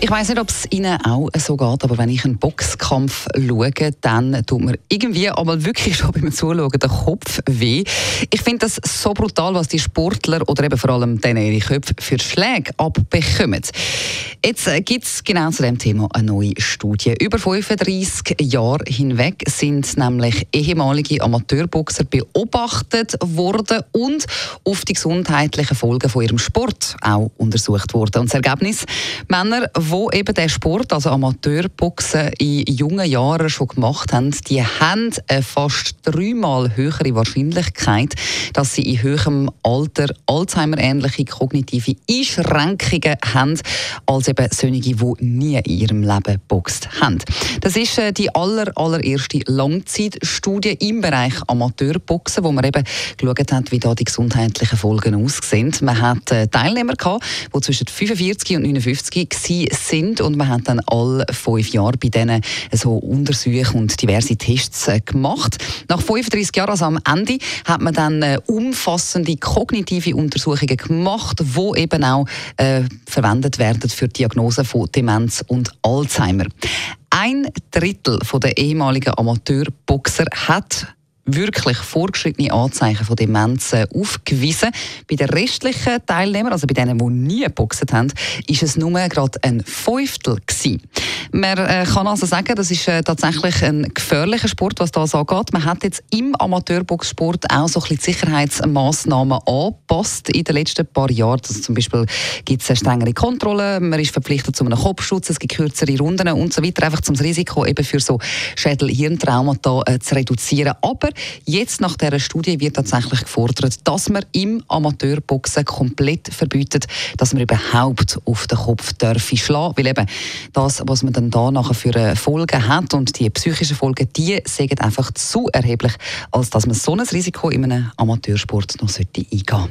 ich weiß nicht, ob es Ihnen auch so geht, aber wenn ich einen Boxkampf schaue, dann tut mir irgendwie aber wirklich schon beim Zuschauen der Kopf weh. Ich finde das so brutal, was die Sportler oder eben vor allem denen ihre Köpfe für Schläge abbekommen. Jetzt gibt es genau zu dem Thema eine neue Studie. Über 35 Jahre hinweg sind nämlich ehemalige Amateurboxer beobachtet worden und auf die gesundheitlichen Folgen von ihrem Sport auch untersucht worden. Und das Ergebnis, Männer, die eben den Sport, also Amateurboxen, in jungen Jahren schon gemacht haben, die haben eine fast dreimal höhere Wahrscheinlichkeit, dass sie in höherem Alter Alzheimer-ähnliche kognitive Einschränkungen haben, als eben solche, die nie in ihrem Leben geboxt haben. Das ist äh, die aller, allererste Langzeitstudie im Bereich Amateurboxen, wo man eben geschaut hat, wie da die gesundheitlichen Folgen aussehen. Man hat äh, Teilnehmer gehabt, die zwischen 45 und 59 sind und man hat dann alle fünf Jahre bei denen so Untersuchungen und diverse Tests äh, gemacht. Nach 35 Jahren, also am Ende, hat man dann umfassende kognitive Untersuchungen gemacht, die eben auch äh, verwendet werden für die Diagnose von Demenz und Alzheimer. Ein Drittel der ehemaligen Amateurboxer hat wirklich vorgeschrittene Anzeichen von Demenz aufgewiesen. Bei den restlichen Teilnehmern, also bei denen, die nie geboxt haben, ist es nur gerade ein Fünftel gewesen. Man äh, kann also sagen, das ist äh, tatsächlich ein gefährlicher Sport, was das angeht. Man hat jetzt im Amateurboxsport auch so ein bisschen Sicherheitsmaßnahmen angepasst in den letzten paar Jahren. Also zum Beispiel gibt es strengere Kontrollen, man ist verpflichtet zu einem Kopfschutz, es gibt kürzere Runden und so weiter, einfach um das Risiko eben für so Schädel-Hirntraumata äh, zu reduzieren. Aber jetzt nach dieser Studie wird tatsächlich gefordert, dass man im Amateurboxen komplett verbietet, dass man überhaupt auf den Kopf dürfen schlagen, weil eben das, was man dann da nachher für Folgen hat und die psychischen Folgen, die sind einfach zu erheblich, als dass man so ein Risiko in einem Amateursport noch eingehen sollte.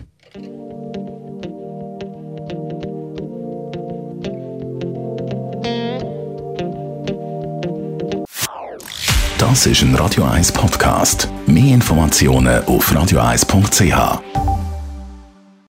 Das ist ein Radio 1 Podcast. Mehr Informationen auf radio1.ch.